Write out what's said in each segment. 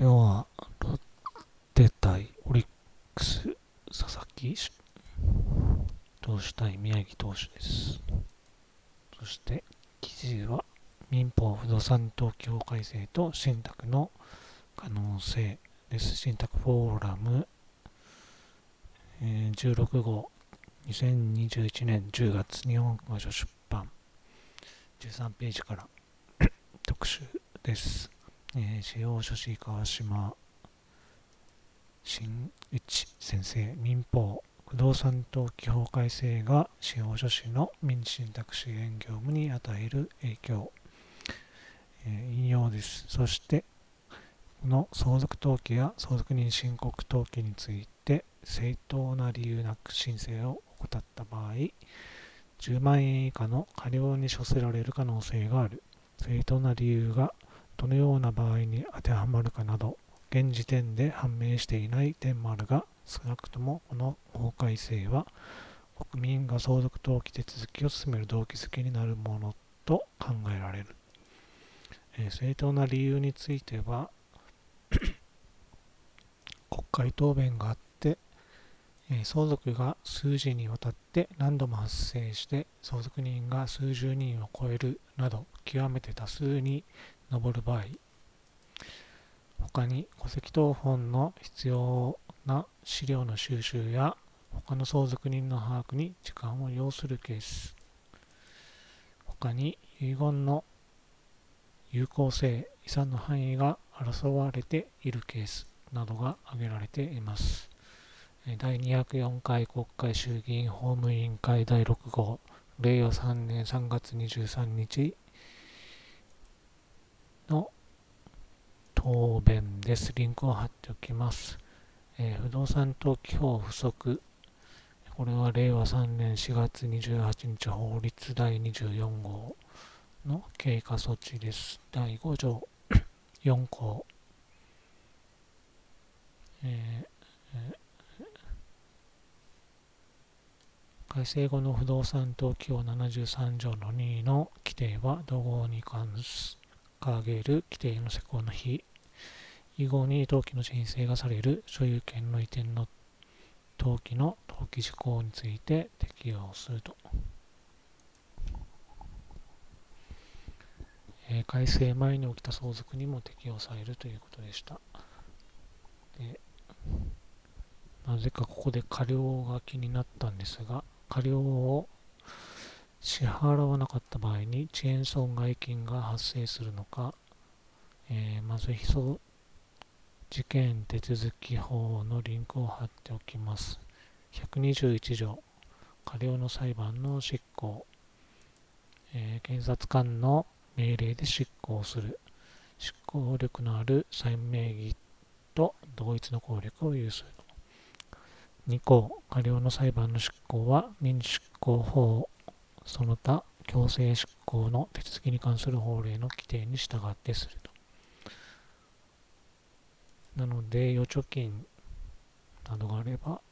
今日はロッテ対オリックス佐々木投手対宮城投手です。そして記事は民法不動産登記法改正と信託の可能性です。信託フォーラム、えー16号2021年10月日本語書出版13ページから特集です。えー司法書士川島真一先生民法不動産登記法改正が司法書士の民事信託支援業務に与える影響、えー引用です。そしてこの相続登記や相続人申告登記について正当な理由なく申請を怠った場合10万円以下の過料に処せられる可能性がある。正当な理由がどのような場合に当てはまるかなど現時点で判明していない点もあるが少なくともこの法改正は国民が相続登記手続きを進める動機づけになるものと考えられる、えー正当な理由については 国会答弁があって、えー相続が数時にわたって何度も発生して相続人が数十人を超えるなど極めて多数に上る場合他に戸籍謄本の必要な資料の収集や他の相続人の把握に時間を要するケース。他に遺言の有効性遺産の範囲が争われているケースなどが挙げられています。第204回国会衆議院法務委員会第6号令和3年3月23日の答弁です。リンクを貼っておきます。えー不動産登記法不足。これは令和3年4月28日法律第24号の経過措置です。第5条 4項。えー改正後の不動産登記法73条の2の規定は同号に関す掲げる規定の施行の日。以後に登記の申請がされる所有権の移転の登記の登記事項について適用すると、えー改正前に起きた相続にも適用されるということでした。でなぜかここで過料が気になったんですが過料を支払わなかった場合に遅延損害金が発生するのか、えーまず被訴事件手続き法のリンクを貼っておきます。121条、過料の裁判の執行、えー検察官の命令で執行する、執行力のある債務名義と同一の効力を有する。2項、過料の裁判の執行は民事執行法その他強制執行の手続きに関する法令の規定に従ってすると。なので、預貯金などがあれば、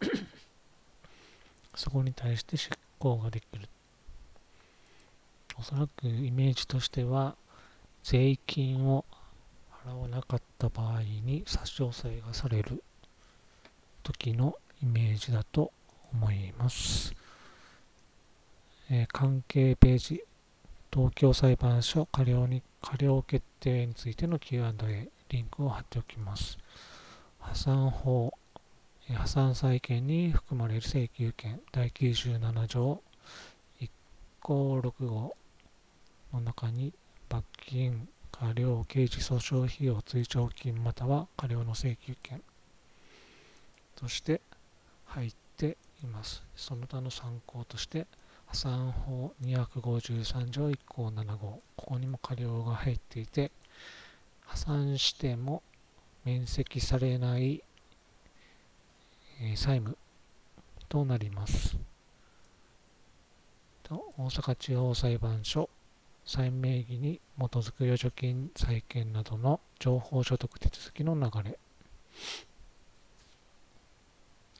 そこに対して執行ができる。おそらくイメージとしては、税金を払わなかった場合に差し押さえがされる時のイメージだと思います。え関係ページ、東京裁判所過料に過料決定についての Q&A、リンクを貼っておきます。破産法、破産債権に含まれる請求権、第97条1項6号の中に罰金、過料、刑事訴訟費用、追徴金または過料の請求権として入っています。その他の参考として、破産法253条1項7号、ここにも過料が入っていて、破産しても免責されない、えー債務となります。大阪地方裁判所債務名義に基づく預貯金債権などの情報所得手続きの流れ。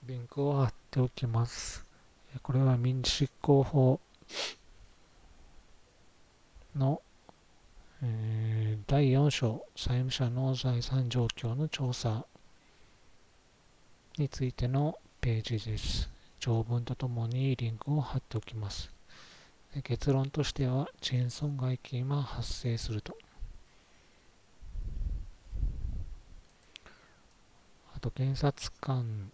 リンクを貼っておきます。これは民事執行法の、えー、第4章債務者の財産状況の調査についてのページです。条文とともにリンクを貼っておきます。結論としては、賃損害金は発生すると。あと、検察官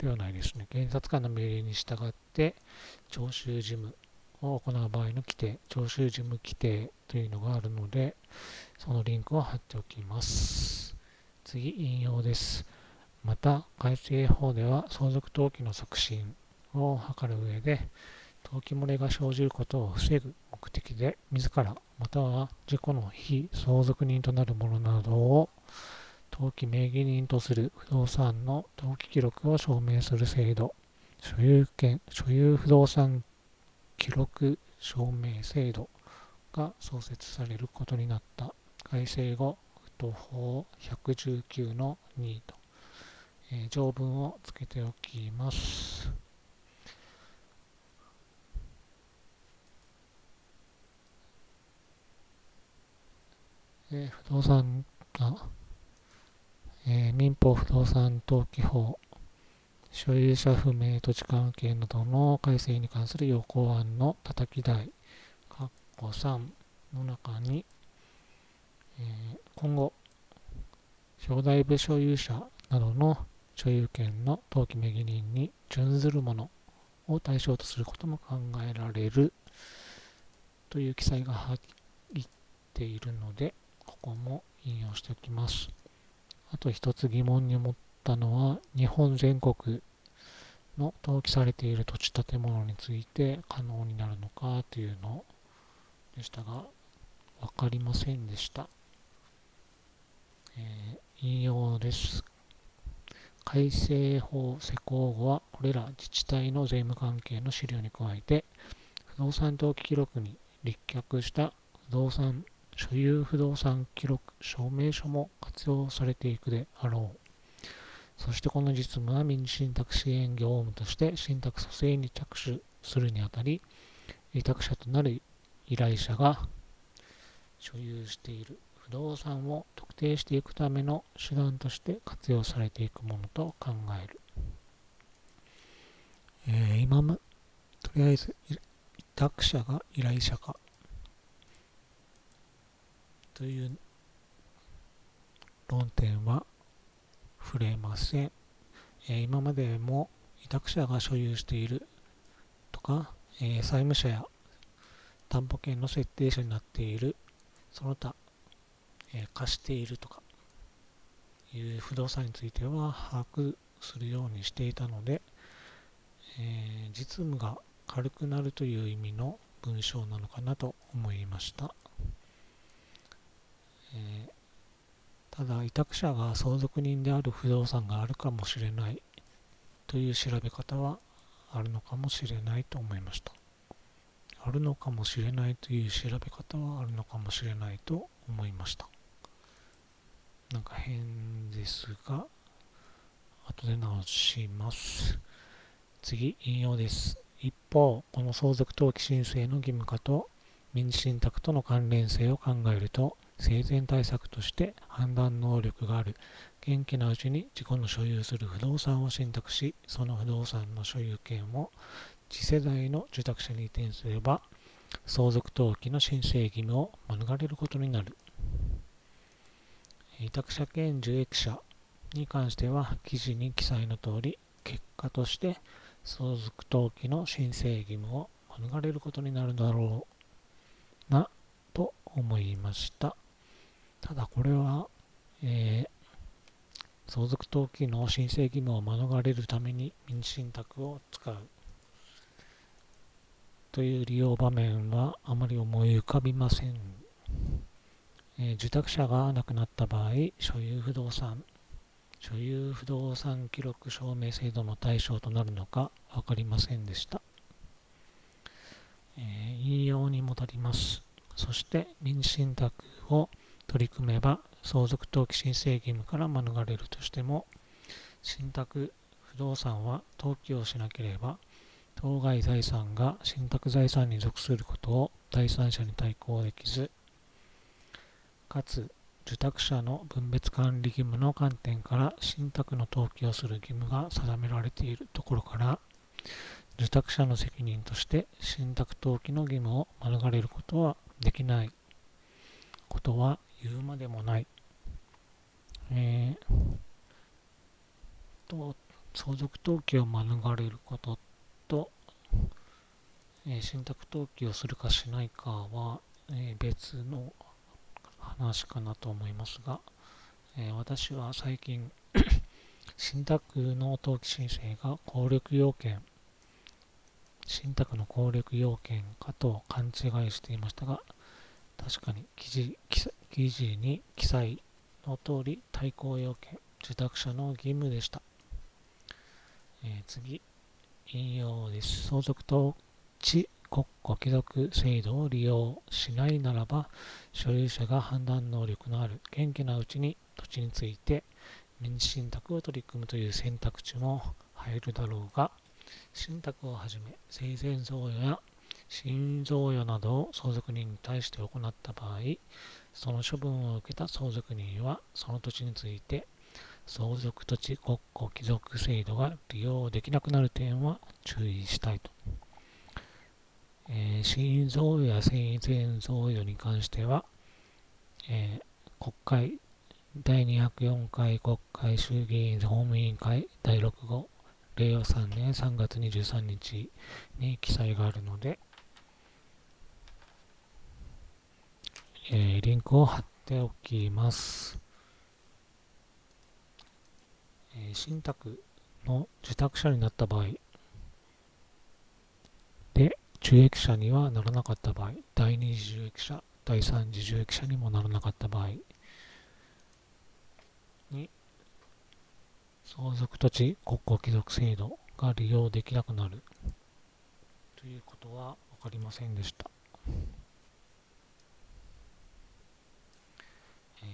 ではないですね。検察官の命令に従って、徴収事務を行う場合の規定、徴収事務規定というのがあるので、そのリンクを貼っておきます。次、引用です。また、改正法では相続登記の促進を図る上で、登記漏れが生じることを防ぐ目的で、自らまたは自己の非相続人となるものなどを登記名義人とする不動産の登記記録を証明する制度、所有権、所有不動産記録証明制度が創設されることになった。改正後、不当法119の2と、えー、条文をつけておきます。えー、不動産が、えー、民法不動産登記法所有者不明土地関係などの改正に関する要項案のたたき台、括弧3の中に、えー、今後、表題部所有者などの所有権の登記名義人に準ずるものを対象とすることも考えられるという記載が入っているので、ここも引用しておきます。あと一つ疑問に思ったのは、日本全国の登記されている土地建物について可能になるのかというのでしたが、分かりませんでした。えー、引用です。改正法施行後は、これら自治体の税務関係の資料に加えて、不動産登記記録に立脚した不動産所有不動産記録証明書も活用されていくであろう。そしてこの実務は民事信託支援業務として信託蘇生に着手するにあたり、委託者となる依頼者が所有している不動産を特定していくための手段として活用されていくものと考える。えー、今も、とりあえず、委託者が依頼者かという論点は触れません。えー、今までも委託者が所有しているとか、えー、債務者や担保権の設定者になっているその他、えー、貸しているとかいう不動産については把握するようにしていたので、え、実務が軽くなるという意味の文章なのかなと思いました。えーただ委託者が相続人である不動産があるかもしれないという調べ方はあるのかもしれないと思いました。あるのかもしれないという調べ方はあるのかもしれないと思いました。なんか変ですが後で直します。次引用です。一方この相続登記申請の義務化と民事信託との関連性を考えると生前対策として判断能力がある。元気なうちに自己の所有する不動産を信託しその不動産の所有権を次世代の受託者に移転すれば相続登記の申請義務を免れることになる。委託者兼受益者に関しては記事に記載の通り結果として相続登記の申請義務を免れることになるだろう。なと思いました。ただこれは、えー、相続登記の申請義務を免れるために民事信託を使うという利用場面はあまり思い浮かびません。えー、受託者が亡くなった場合、所有不動産、所有不動産記録証明制度の対象となるのか分かりませんでした。えー、引用に戻ります。そして民事信託を取り組めば相続登記申請義務から免れるとしても信託不動産は登記をしなければ当該財産が信託財産に属することを第三者に対抗できずかつ受託者の分別管理義務の観点から信託の登記をする義務が定められているところから受託者の責任として信託登記の義務を免れることはできないことは言うまでもない。えー、と相続登記を免れることと、えー、信託登記をするかしないかは、えー、別の話かなと思いますが、えー、私は最近 信託の登記申請が効力要件信託の効力要件かと勘違いしていましたが確かに記事記事に記載の通り対抗要件受託者の義務でした、えー、次。引用です。相続登地国庫帰属制度を利用しないならば、所有者が判断能力のある元気なうちに土地について民事信託を取り組むという選択肢も入るだろうが、信託をはじめ生前贈与や新贈与などを相続人に対して行った場合、その処分を受けた相続人はその土地について相続土地国庫帰属制度が利用できなくなる点は注意したいと。えー、新贈与や生前贈与に関しては、えー、国会第204回国会衆議院法務委員会第6号令和3年3月23日に記載があるので、えー、リンクを貼っておきます。えー、信託の受託者になった場合で、受益者にはならなかった場合、第二次受益者、第三次受益者にもならなかった場合に、相続土地国庫帰属制度が利用できなくなるということは分かりませんでした。え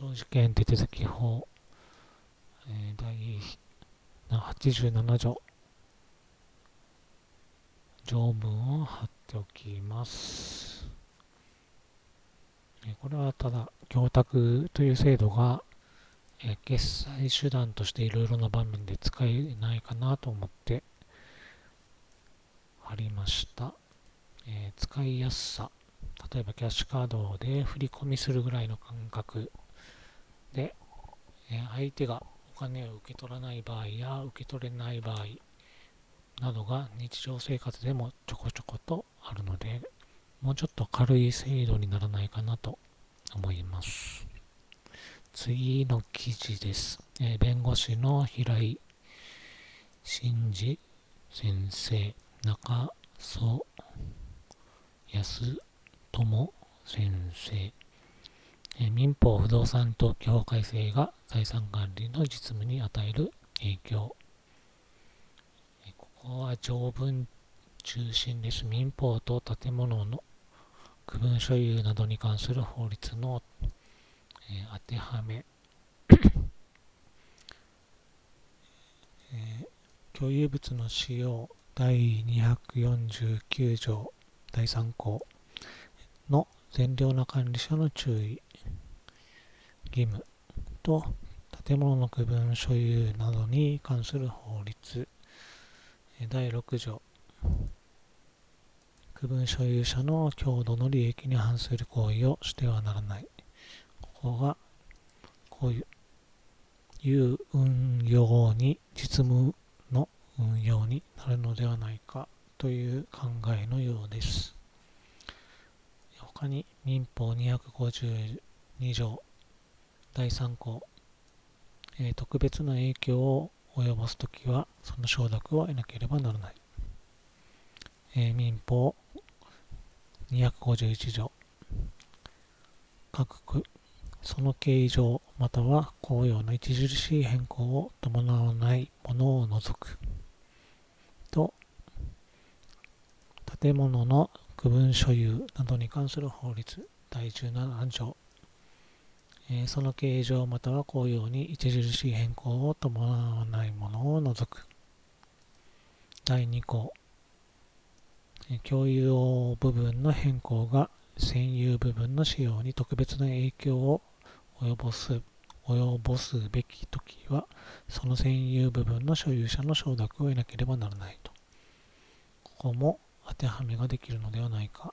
ー、証事件手続き法、えー、第87条条文を貼っておきます。これはただ、供託という制度が、え決済手段としていろいろな場面で使えないかなと思って貼りました。えー、使いやすさ。例えばキャッシュカードで振り込みするぐらいの感覚で、え、相手がお金を受け取らない場合や受け取れない場合などが日常生活でもちょこちょことあるので、もうちょっと軽い制度にならないかなと思います。次の記事です。え、弁護士の平井真二先生、中曽安友先生、え、民法不動産等法改正が財産管理の実務に与える影響。ここは条文中心です。民法と建物の区分所有などに関する法律の、え、当てはめ、え、共有物の使用第249条第3項の善良な管理者の注意。義務と建物の区分所有などに関する法律。第6条。区分所有者の強度の利益に反する行為をしてはならない。ここがこういういう運用に実務の運用になるのではないかという考えのようです。他に民法252条。第3項、えー、特別な影響を及ぼすときは、その承諾を得なければならない。えー、民法251条。各区、その形状または公用の著しい変更を伴わないものを除く。と、建物の区分所有などに関する法律第17条え、その形状または公用に著しい変更を伴わないものを除く。第2項、え、共有部分の変更が占有部分の使用に特別な影響を及ぼす及ぼすべきときは、その占有部分の所有者の承諾を得なければならないと。ここも当てはめができるのではないか。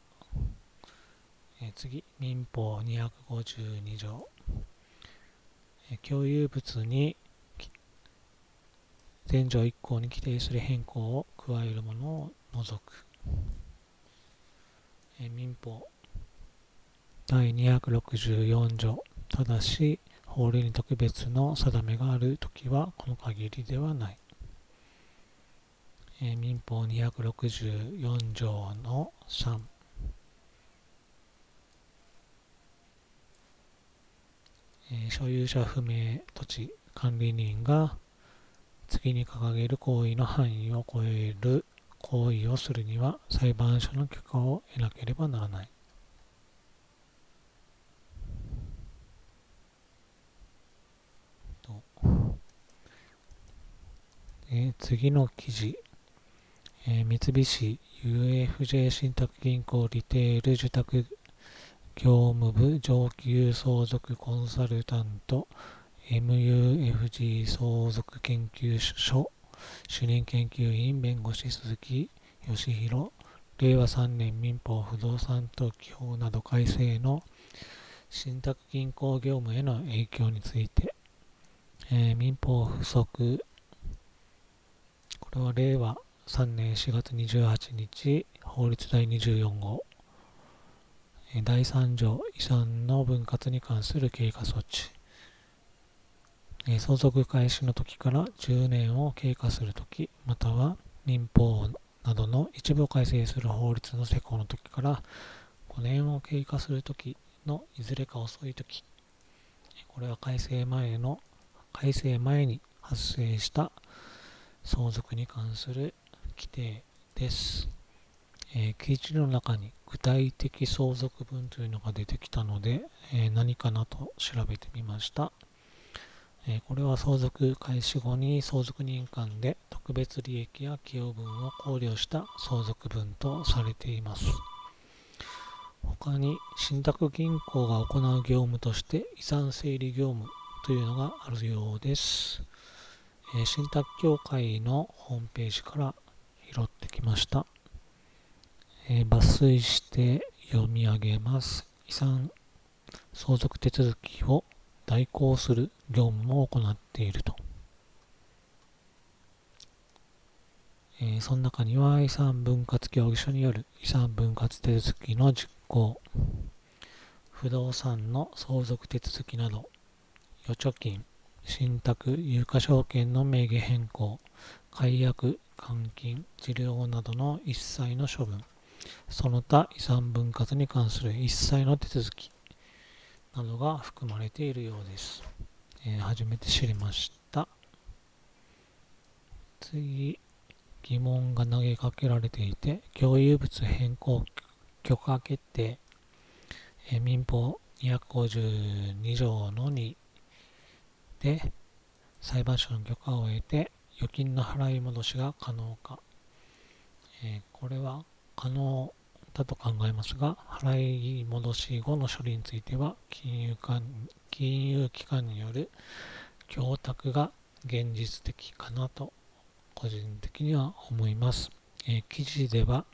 え次、民法252条。共有物に前条1項に規定する変更を加えるものを除く。民法第264条。ただし、法令に特別の定めがあるときは、この限りではない。民法264条の3。え所有者不明土地管理人が次に掲げる行為の範囲を超える行為をするには裁判所の許可を得なければならない。え次の記事、え三菱 UFJ 信託銀行リテール受託業務部上級相続コンサルタント MUFG 相続研究所主任研究員弁護士鈴木義弘令和3年民法不動産登記法など改正の信託銀行業務への影響について、えー、民法不足これは令和3年4月28日法律第24号。第3条遺産の分割に関する経過措置相続開始の時から10年を経過するとき、または民法などの一部を改正する法律の施行の時から5年を経過するときのいずれか遅いとき、これは改正前の、改正前に発生した相続に関する規定です。えー、記事の中に具体的相続分というのが出てきたので、えー、何かなと調べてみました。えー、これは相続開始後に相続人間で特別利益や寄与分を考慮した相続分とされています。他に信託銀行が行う業務として遺産整理業務というのがあるようです。え信託協会のホームページから拾ってきました。え抜粋して読み上げます。遺産相続手続きを代行する業務も行っていると。えー、その中には遺産分割協議書による遺産分割手続きの実行、不動産の相続手続きなど、預貯金、信託、有価証券の名義変更、解約、換金、治療などの一切の処分、その他遺産分割に関する一切の手続きなどが含まれているようです。えー、初めて知りました。次、疑問が投げかけられていて、共有物変更許可決定、えー、民法252条の2で裁判所の許可を得て預金の払い戻しが可能か、えー、これは可能だと考えますが、払い戻し後の処理については、金融間金融機関による供託が現実的かなと、個人的には思います。えー、記事では、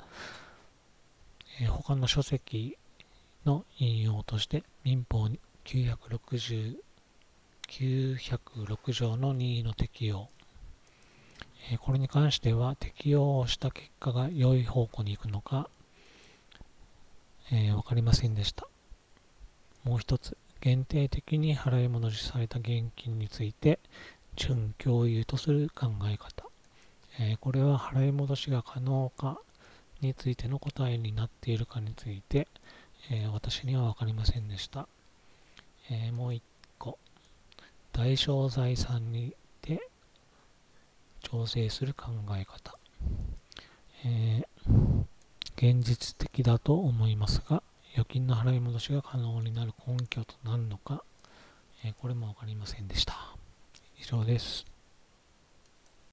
えー、他の書籍の引用として、民法960 906条の任意の適用、これに関しては適用した結果が良い方向に行くのか、えー、分かりませんでした。もう一つ、限定的に払い戻しされた現金について、準共有とする考え方。えー、これは払い戻しが可能かについての答えになっているかについて、えー、私には分かりませんでした。えもう一個、代償財産に調整する考え方、えー、現実的だと思いますが、預金の払い戻しが可能になる根拠となるのか、えー、これも分かりませんでした。以上です。